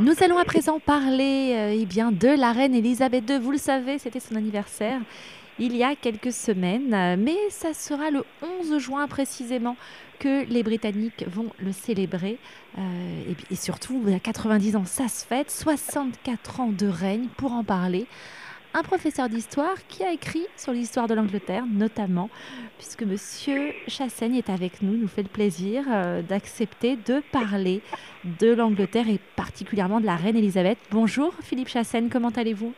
Nous allons à présent parler euh, eh de la reine Elisabeth II. Vous le savez, c'était son anniversaire il y a quelques semaines, euh, mais ça sera le 11 juin précisément que les Britanniques vont le célébrer. Euh, et, et, surtout, il y a 90 ans, ça se fête, 64 ans de règne pour en parler un professeur d'histoire qui a écrit sur l'histoire de l'Angleterre, notamment, puisque Monsieur Chassaigne est avec nous, nous fait le plaisir euh, d'accepter de parler de l'Angleterre et particulièrement de la reine Elisabeth. Bonjour Philippe Chassaigne, comment allez-vous?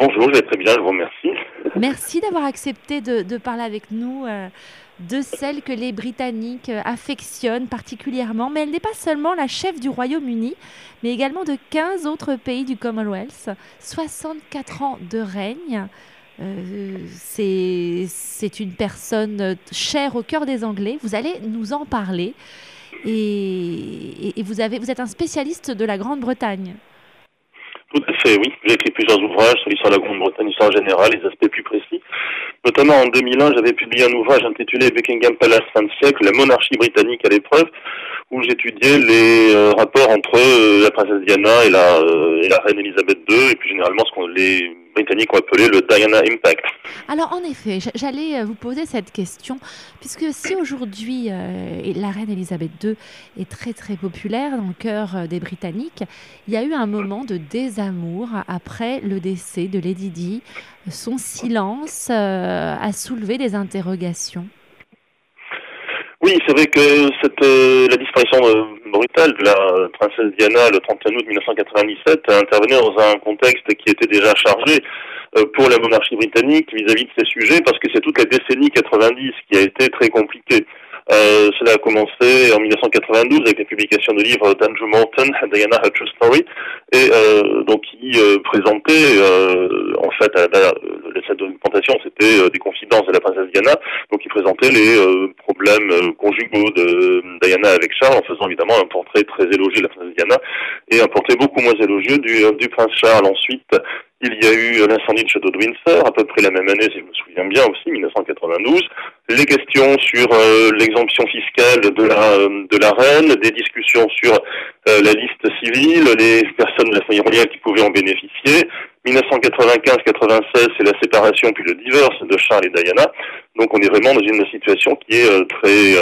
Bonjour, je vais très bien, je vous remercie. Merci d'avoir accepté de, parler avec nous euh, de celle que les Britanniques euh, affectionnent particulièrement. Mais elle n'est pas seulement la chef du Royaume-Uni, mais également de 15 autres pays du Commonwealth. 64 ans de règne. Euh, c'est une personne chère au cœur des Anglais. Vous allez nous en parler. Et, vous, êtes un spécialiste de la Grande-Bretagne. Tout à fait, oui. J'ai écrit plusieurs ouvrages sur l'histoire de la Grande-Bretagne, l'histoire générale, les aspects plus précis. Notamment en 2001, j'avais publié un ouvrage intitulé Buckingham Palace fin de siècle, la monarchie britannique à l'épreuve, où j'étudiais les euh, rapports entre euh, la princesse Diana et la, euh, reine Elisabeth II, et puis généralement ce qu'on les Britanniques ont appelé le Diana Impact. Alors en effet, j'allais vous poser cette question, puisque si aujourd'hui la reine Elisabeth II est très très populaire dans le cœur des Britanniques, il y a eu un moment de désamour après le décès de Lady Di. Son silence a soulevé des interrogations. Oui, c'est vrai que cette, euh, la disparition brutale de la princesse Diana le 31 août 1997 a intervenu dans un contexte qui était déjà chargé euh, pour la monarchie britannique vis-à-vis -vis de ces sujets, parce que c'est toute la décennie 90 qui a été très compliquée. Euh, cela a commencé en 1992 avec la publication du livre d'Andrew Morton, Diana True Story, et euh, donc qui euh, présentait euh, en fait la, la, cette documentation, c'était des confidences de la princesse Diana, donc il présentait les problèmes conjugaux de Diana avec Charles, en faisant évidemment un portrait très élogieux de la princesse Diana et un portrait beaucoup moins élogieux du, du prince Charles. Ensuite, il y a eu l'incendie de château de Windsor, à peu près la même année, si je me souviens bien aussi, 1992. Les questions sur euh, l'exemption fiscale de la, euh, de la reine, des discussions sur euh, la liste civile, les personnes de la famille royale qui pouvaient en bénéficier. 1995-96, c'est la séparation puis le divorce de Charles et Diana. Donc on est vraiment dans une situation qui est très,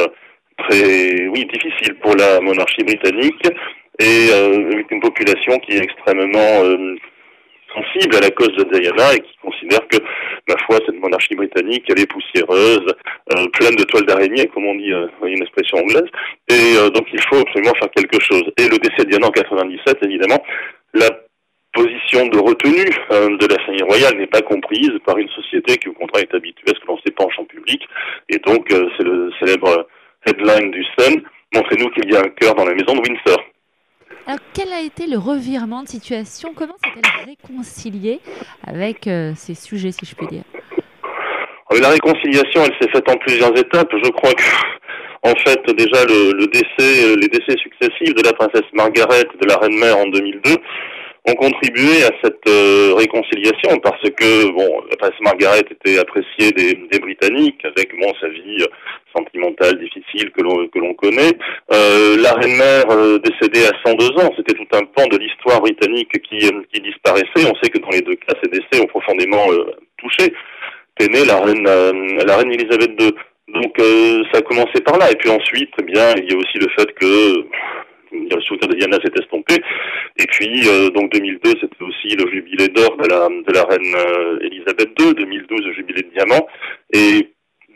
très, oui, difficile pour la monarchie britannique et avec une population qui est extrêmement sensible à la cause de Diana et qui considère que, ma foi, cette monarchie britannique, elle est poussiéreuse, euh, pleine de toiles d'araignée, comme on dit, euh, une expression anglaise, et euh, donc il faut absolument faire quelque chose. Et le décès de Diana en 97, évidemment, la position de retenue de la famille royale n'est pas comprise par une société qui, au contraire, est habituée à ce que l'on s'épanche en public, et donc c'est le célèbre headline du Sun, montrez-nous qu'il y a un cœur dans la maison de Windsor. Alors, quel a été le revirement de situation? Comment s'est-elle réconciliée avec euh, ces sujets, si je puis dire? Ah La réconciliation, elle s'est faite en plusieurs étapes. Je crois que, en fait, déjà, le, décès, euh, les décès successifs de la princesse Margaret, de la reine-mère en 2002, ont contribué à cette euh, réconciliation parce que bon, la princesse Margaret était appréciée des, des Britanniques avec bon sa vie sentimentale difficile que l'on que l'on connaît. Euh, la reine-mère euh, décédée à 102 ans, c'était tout un pan de l'histoire britannique qui qui disparaissait. On sait que dans les deux cas, ces décès ont profondément touché. T'es née la reine la reine Elisabeth II. Donc ça a commencé par là et puis ensuite, eh bien, il y a aussi le fait que le soutien de Diana s'est estompé. Et puis, euh, donc 2002, c'était aussi le jubilé d'or de la, de la reine euh, Elisabeth II, 2012, le jubilé de diamant. Et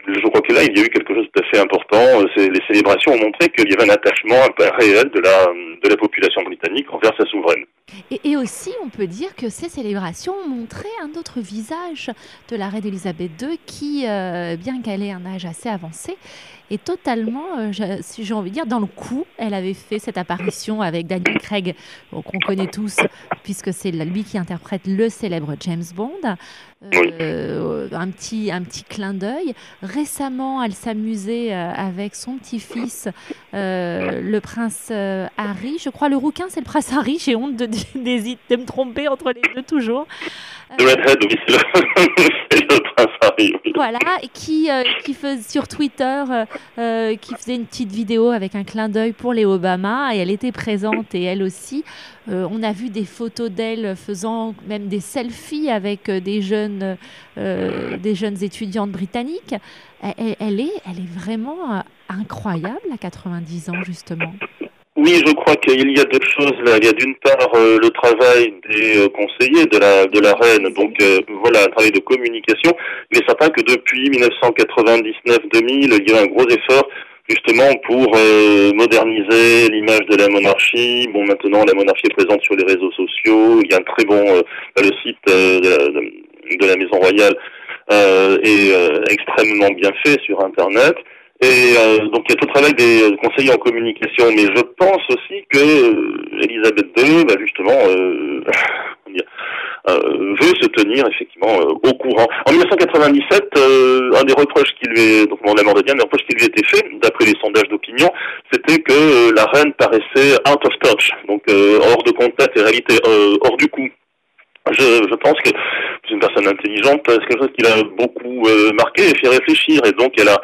je crois que là, il y a eu quelque chose fait important. Les célébrations ont montré qu'il y avait un attachement réel de la, de la population britannique envers sa souveraine. Et, et, aussi, on peut dire que ces célébrations ont montré un autre visage de la reine Elisabeth II qui, euh, bien qu'elle ait un âge assez avancé, est totalement, euh, j'ai envie de dire, dans le coup. Elle avait fait cette apparition avec Daniel Craig, qu'on connaît tous, puisque c'est lui qui interprète le célèbre James Bond. Euh, un, petit, un petit clin d'œil. Récemment, elle s'amusait euh, avec son petit-fils, le prince Harry. Je crois le rouquin, c'est le prince Harry. J'ai honte de, de, de, me tromper entre les deux toujours. The Redhead, oui, c'est le, prince Harry. Voilà, qui, qui faisait sur Twitter, qui faisait une petite vidéo avec un clin d'œil pour les Obama, et elle était présente, et elle aussi. on a vu des photos d'elle faisant même des selfies avec des jeunes, des jeunes étudiantes britanniques. Elle, elle, est, elle est vraiment incroyable à 90 ans, justement. Oui, je crois qu'il y a deux choses là. Il y a d'une part euh, le travail des euh, conseillers de la de la reine, donc euh, voilà un travail de communication. Mais certain que depuis 1999-2000, il y a un gros effort justement pour moderniser l'image de la monarchie. Bon, maintenant la monarchie est présente sur les réseaux sociaux. Il y a un très bon le site la, de, la Maison royale est extrêmement bien fait sur Internet. Et euh, donc il y a tout le travail des euh, conseillers en communication, mais je pense aussi que euh, Elisabeth II, bah, justement, euh, veut se tenir effectivement au courant. En 1997, un des reproches qui lui est, donc mon des reproches qui lui était fait, d'après les sondages d'opinion, c'était que la reine paraissait out of touch, donc hors de contact et réalité hors du coup. Je, je, pense que c'est une personne intelligente, c'est quelque chose qui l'a beaucoup marqué et fait réfléchir. Et donc, elle a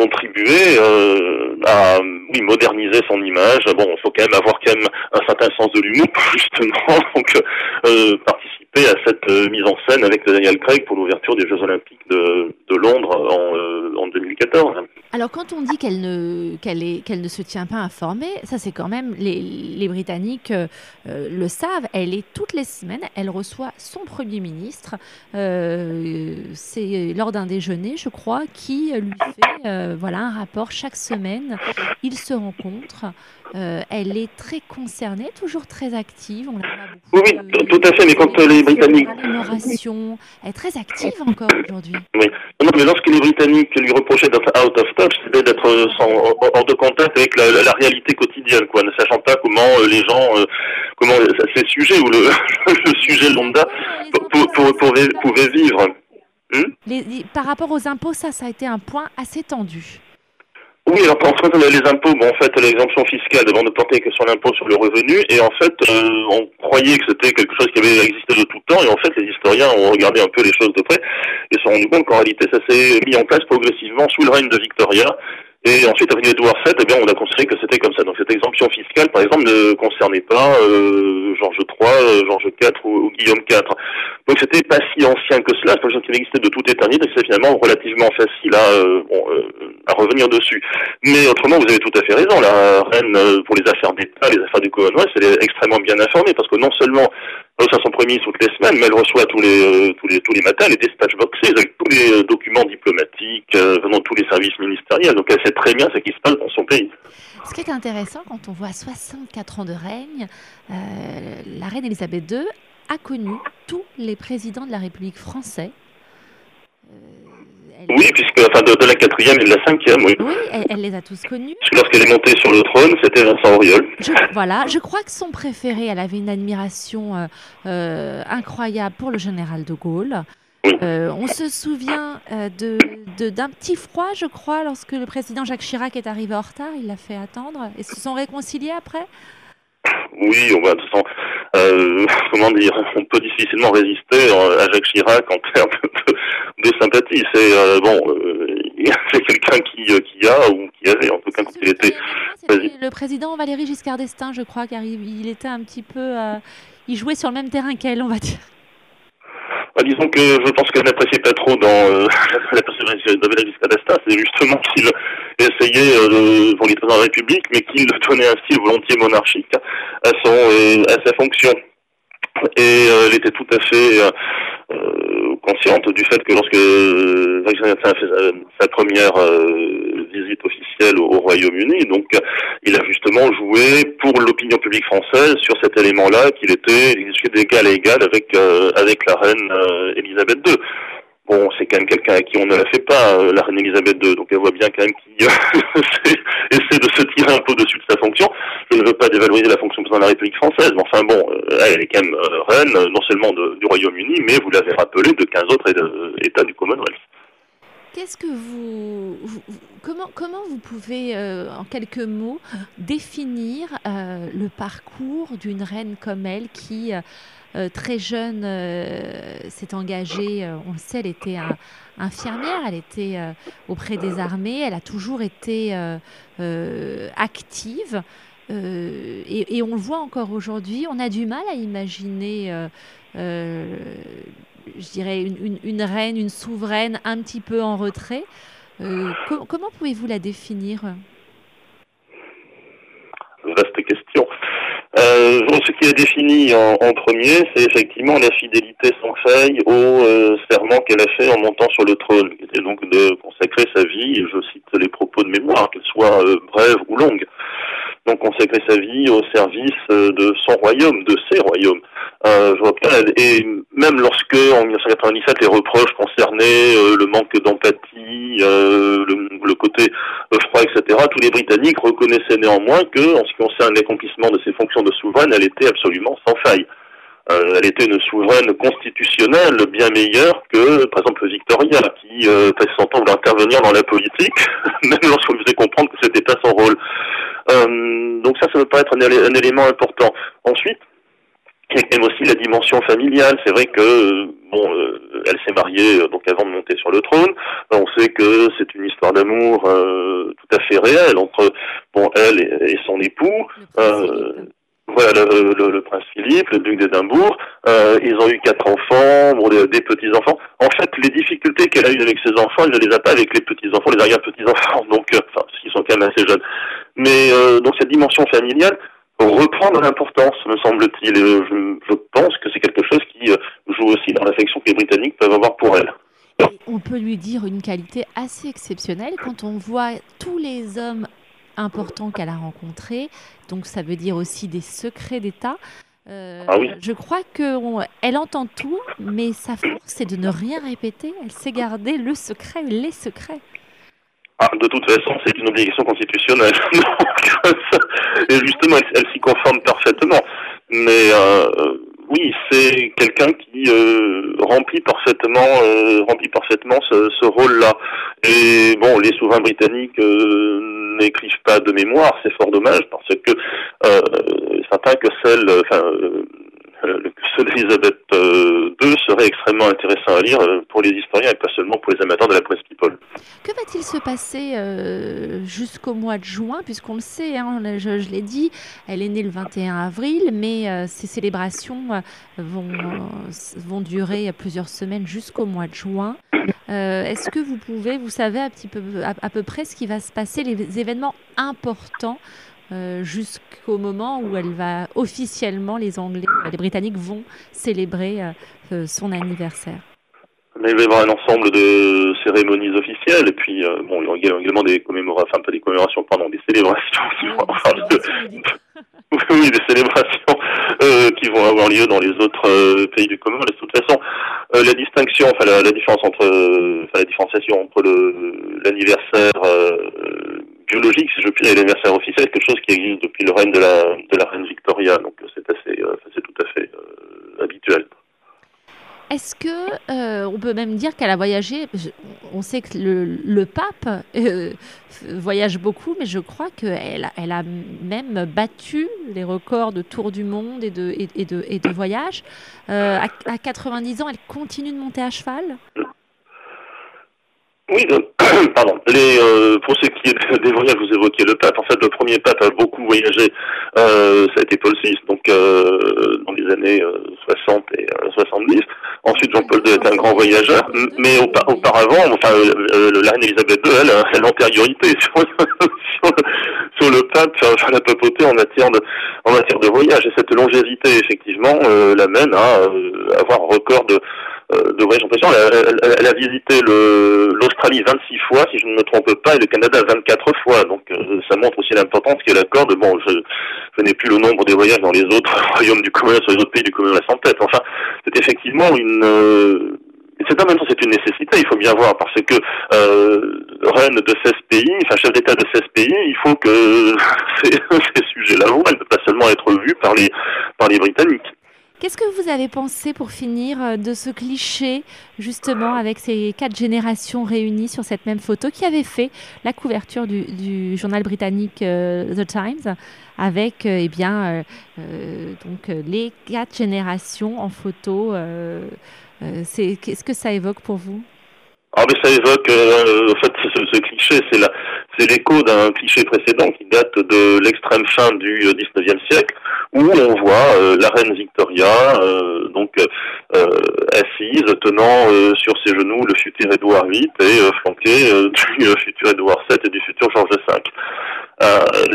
contribuer euh, à oui, moderniser son image. Bon, il faut quand même avoir quand même un certain sens de l'humour, justement, donc euh, participer à cette euh, mise en scène avec Daniel Craig pour l'ouverture des Jeux Olympiques de, Londres en, en 2014. Alors quand on dit qu'elle ne, qu'elle qu'elle ne se tient pas informée, ça c'est quand même, les, les Britanniques euh, le savent, elle est toutes les semaines, elle reçoit son Premier ministre, euh, c'est lors d'un déjeuner je crois, qui lui fait euh, voilà, un rapport chaque semaine, ils se rencontrent. Euh, elle est très concernée, toujours très active. On beaucoup, oui, tout à fait, mais quand les Britanniques. Elle est très active encore aujourd'hui. Oui, non, mais lorsque les Britanniques lui reprochaient d'être out of c'était d'être euh, hors de contact avec la, la, réalité quotidienne, quoi, ne sachant pas comment euh, les gens, euh, comment ces sujets ou le, le sujet lambda pouvaient vivre. Hmm? Les, par rapport aux impôts, ça, ça a été un point assez tendu. Oui, alors en fait, les impôts, bon, en fait, l'exemption fiscale devant ne porter que sur l'impôt sur le revenu, et en fait, euh, on croyait que c'était quelque chose qui avait existé de tout temps, et en fait, les historiens ont regardé un peu les choses de près, et se sont rendus compte qu'en réalité, ça s'est mis en place progressivement sous le règne de Victoria, et ensuite, avec Edouard VII, eh on a considéré que c'était comme ça. Donc, cette exemption fiscale, par exemple, ne concernait pas euh, Georges euh, Georges IV ou, Guillaume IV. Donc, c'était pas si ancien que cela. C'est quelque chose qui existait de toute éternité. C'est finalement relativement facile à, euh, euh, à revenir dessus. Mais autrement, vous avez tout à fait raison. La reine, pour les affaires d'État, les affaires du Commonwealth, elle est extrêmement bien informée parce que non seulement elle reçoit son premier toutes les semaines, mais elle reçoit tous les, tous les, tous les matins les dispatch boxes avec tous les documents diplomatiques venant de tous les services ministériels. Donc, elle très bien ce qui se passe dans son pays. Ce qui est intéressant quand on voit 64 ans de règne, euh, la reine Elisabeth II a connu tous les présidents de la République française. Euh, oui, puisque enfin de, la quatrième et de la cinquième, oui. Oui, elle, les a tous connus. Lorsqu'elle est montée sur le trône, c'était Vincent Auriol. voilà, je crois que son préféré, elle avait une admiration euh, incroyable pour le général de Gaulle. Euh, on se souvient euh, de, d'un petit froid, je crois, lorsque le président Jacques Chirac est arrivé en retard. Il l'a fait attendre. Et se sont réconciliés après? Oui, on va, de toute façon, euh, comment dire, on peut difficilement résister à Jacques Chirac en termes de, sympathie. C'est bon, c'est quelqu'un qui, qui a ou qui avait, en tout cas, quand il était. Le président Valéry Giscard d'Estaing, je crois, car il, il était un petit peu, il jouait sur le même terrain qu'elle, on va dire. Bah, disons que je pense qu'elle n'appréciait pas trop dans euh, la persévérance de Valéry Giscard c'est justement qu'il essayait euh, pour l'État de la République, mais qu'il donnait un style volontiers monarchique à son euh, à sa fonction. Et euh, elle était tout à fait consciente du fait que lorsque euh, a fait sa, première visite officielle au, Royaume-Uni, donc il a justement joué pour l'opinion publique française sur cet élément-là qu'il était d'égal à égal avec avec la reine Elisabeth II. Bon, c'est quand même quelqu'un à qui on ne la fait pas, euh, la reine Elisabeth II, donc elle voit bien quand même qu'il essaie de se tirer un peu dessus de sa fonction. Je ne veux pas dévaloriser la fonction de la République française, mais enfin bon, euh, elle est quand même euh, reine, non seulement du Royaume-Uni, mais vous l'avez rappelé, de 15 autres États du Commonwealth. Qu'est-ce que vous, comment, comment vous pouvez, euh, en quelques mots, définir euh, le parcours d'une reine comme elle qui, euh, très jeune, s'est engagée, on le sait, elle était infirmière, elle était auprès des armées, elle a toujours été active. Et, et, on le voit encore aujourd'hui, on a du mal à imaginer je dirais, une, reine, une souveraine un petit peu en retrait. Euh, comment pouvez-vous la définir? Vaste question. Euh, ce qui est défini en, premier, c'est effectivement la fidélité sans faille au euh, serment qu'elle a fait en montant sur le trône, qui était donc de consacrer sa vie, et je cite les propos de mémoire, qu'elles soient brèves ou longues, donc consacrer sa vie au service de son royaume, de ses royaumes. Euh, je vois pas, et même lorsque en 1997 les reproches concernaient euh, le manque d'empathie, euh, le, côté froid, etc., tous les Britanniques reconnaissaient néanmoins que, en ce qui concerne l'accomplissement de ses fonctions de souveraine, elle était absolument sans faille. elle était une souveraine constitutionnelle bien meilleure que, par exemple, Victoria, qui euh, son temps d'intervenir dans la politique, même lorsqu'on lui faisait comprendre que c'était pas son rôle. Donc ça, ça me paraît être un élément important. Ensuite, il y a quand même aussi la dimension familiale. C'est vrai que bon, euh, elle s'est mariée euh, donc avant de monter sur le trône. On sait que c'est une histoire d'amour euh, tout à fait réelle entre bon elle et, son époux. voilà le, prince Philippe, le duc d'Édimbourg. ils ont eu quatre enfants, bon, des, petits enfants. En fait, les difficultés qu'elle a eues avec ses enfants, elle ne les a pas avec les petits enfants, les arrière petits enfants. Donc, enfin, parce qu'ils sont quand même assez jeunes. Mais donc cette dimension familiale reprendre l'importance, me semble-t-il. Je, je, pense que c'est quelque chose qui euh, joue aussi dans l'affection que les Britanniques peuvent avoir pour elle. on peut lui dire une qualité assez exceptionnelle quand on voit tous les hommes importants qu'elle a rencontrés. Donc ça veut dire aussi des secrets d'État. Euh, ah oui. Je crois qu'elle entend tout, mais sa force, c'est de ne rien répéter. Elle sait garder le secret, les secrets. Ah, de toute façon, c'est une obligation constitutionnelle. et justement, elle, s'y conforme parfaitement. Mais euh, oui, c'est quelqu'un qui euh, remplit parfaitement, euh, remplit parfaitement ce, ce rôle-là. Et bon, les souverains britanniques euh, n'écrivent pas de mémoire, c'est fort dommage parce que euh, certains que celle, enfin ceux d'Elisabeth II serait extrêmement intéressant à lire pour les historiens et pas seulement pour les amateurs de la presse people. Que va-t-il se passer euh, jusqu'au mois de juin? Puisqu'on le sait, hein, je, l'ai dit, elle est née le 21 avril, mais euh, ces célébrations euh, vont, vont durer plusieurs semaines jusqu'au mois de juin. Est-ce que vous pouvez, vous savez un petit peu, à, peu près ce qui va se passer, les événements importants jusqu'au moment où elle va officiellement, les Anglais, les Britanniques vont célébrer son anniversaire mais il va y avoir un ensemble de cérémonies officielles et puis euh, bon, il y a également des commémorations, enfin pas des commémorations, pardon, des célébrations. oui, des célébrations euh, qui vont avoir lieu dans les autres euh, pays du Commonwealth. De toute façon, euh, la distinction, enfin la, la différence entre, enfin la différenciation entre le l'anniversaire biologique, si je puis dire, et l'anniversaire officiel, c'est quelque chose qui existe depuis le règne de la de la reine Victoria, donc c'est assez, c'est tout à fait habituel. Est-ce que euh, on peut même dire qu'elle a voyagé On sait que le, pape euh, voyage beaucoup, mais je crois qu'elle elle a même battu les records de tour du monde et de, et, de, et de voyage. Euh, à, à, 90 ans, elle continue de monter à cheval? Oui, pardon. Les, euh, pour ce qui est des voyages, vous évoquiez le pape. En fait, le premier pape a beaucoup voyagé. Euh, ça a été Paul VI, donc euh, dans les années 60 et 70. Ensuite, Jean-Paul II est un grand voyageur, mais auparavant, enfin, la reine Elisabeth II, elle, a l'antériorité sur, sur, le pape, sur la papauté en matière de en matière de voyage. Et cette longévité, effectivement, l'amène à avoir un record de euh, de voyage en Elle, elle, a visité l'Australie 26 fois, si je ne me trompe pas, et le Canada 24 fois. Donc euh, ça montre aussi l'importance qu'elle accorde. Bon, je, je n'ai plus le nombre des voyages dans les autres royaumes du Commonwealth, sur les autres pays du Commonwealth en tête. Enfin, c'est effectivement une... Euh, c'est en même temps c'est une nécessité, il faut bien voir, parce que euh, reine de 16 pays, enfin chef d'État de 16 pays, il faut que ces, ces sujets-là ne pas seulement être vue par les par les Britanniques. Qu'est-ce que vous avez pensé pour finir euh, de ce cliché, justement, avec ces quatre générations réunies sur cette même photo qui avait fait la couverture du, journal britannique euh, The Times avec euh, eh bien, donc, les quatre générations en photo Qu'est-ce que ça évoque pour vous? Ah mais ça évoque, en fait, ce, cliché, c'est l'écho d'un cliché précédent qui date de l'extrême fin du 19e siècle, où on voit euh, la reine Victoria euh, donc euh, assise, tenant sur ses genoux le futur Édouard VIII et flanqué du futur Édouard Et du futur Georges V.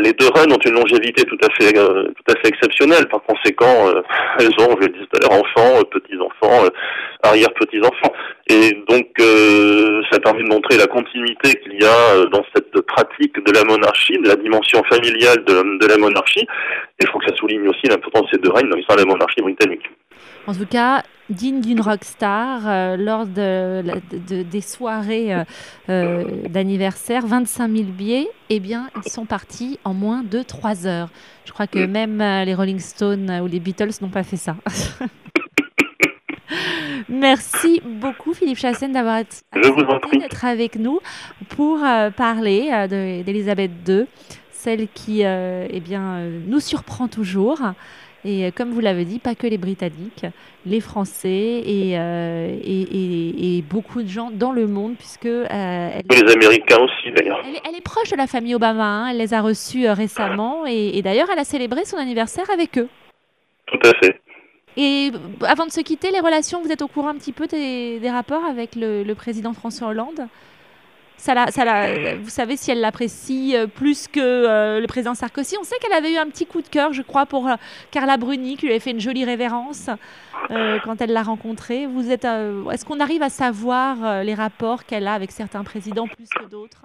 les deux reines ont une longévité tout à fait fait exceptionnelle. Par conséquent, elles ont, je le disais tout à l'heure, enfants, petits enfants, arrière petits enfants. Et donc, ça permet de montrer la continuité qu'il y a dans cette pratique de la monarchie, de la dimension familiale de, de la monarchie. Il faut que ça souligne aussi l'importance de ces deux règnes dans l'histoire de la monarchie britannique. En tout cas, digne d'une rockstar, euh, lors de, des soirées euh, euh, d'anniversaire, 25 000 billets, eh bien, ils sont partis en moins de 3 heures. Je crois que même les Rolling Stones ou les Beatles n'ont pas fait ça. Merci beaucoup Philippe Chassène d'avoir été d'être avec nous pour parler d'Elisabeth II celle qui euh, eh bien, euh, nous surprend toujours. Et euh, comme vous l'avez dit, pas que les Britanniques, les Français et, et, beaucoup de gens dans le monde, puisque... elle, les Américains aussi, d'ailleurs. Elle, est proche de la famille Obama, hein. elle les a reçus récemment, et, d'ailleurs, elle a célébré son anniversaire avec eux. Tout à fait. Et avant de se quitter, les relations, vous êtes au courant un petit peu des, rapports avec le président François Hollande? Ça vous savez si elle l'apprécie euh, plus que euh, le président Sarkozy. On sait qu'elle avait eu un petit coup de cœur, je crois, pour euh, Carla Bruni, qui lui avait fait une jolie révérence quand elle l'a rencontrée. Vous êtes, est-ce qu'on arrive à savoir les rapports qu'elle a avec certains présidents plus que d'autres,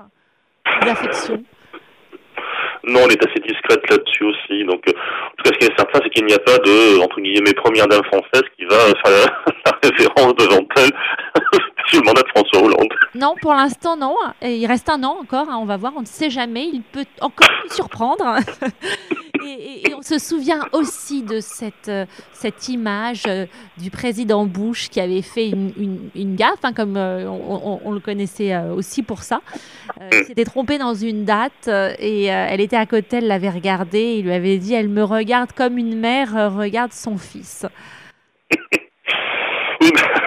non, elle est assez discrète là-dessus aussi. Donc, en tout cas, ce qui est certain, c'est qu'il n'y a pas de, entre guillemets, première dame française qui va faire la référence devant elle le mandat de François Hollande. Non, pour l'instant, non. Il reste un an encore, hein, on va voir, on ne sait jamais. Il peut encore nous surprendre. Et, on se souvient aussi de cette, euh, cette image euh, du président Bush qui avait fait une, une, gaffe, hein, comme euh, on, le connaissait aussi pour ça. il s'était trompé dans une date et elle était à côté, elle l'avait regardé, il lui avait dit Elle me regarde comme une mère regarde son fils.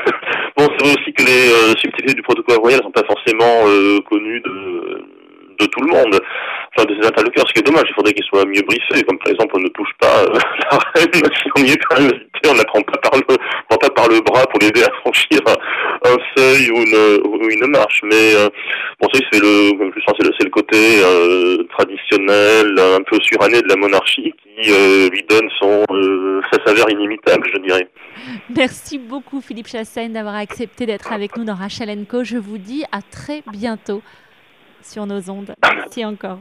Aussi que les euh, subtilités du protocole royal ne sont pas forcément euh, connues de tout le monde, enfin de ses interlocuteurs, ce qui est dommage, il faudrait qu'ils soient mieux briefés, comme par exemple on ne touche pas euh, la reine, on ne la prend pas par le, pas par le bras pour l'aider à franchir un, seuil ou une, marche, mais euh, bon ça c'est le, c'est le, côté euh, traditionnel, un peu suranné de la monarchie qui lui donne son, sa saveur inimitable, je dirais. Merci beaucoup Philippe Chassaigne d'avoir accepté d'être avec nous dans Rachel Co. Je vous dis à très bientôt sur nos ondes. Merci encore.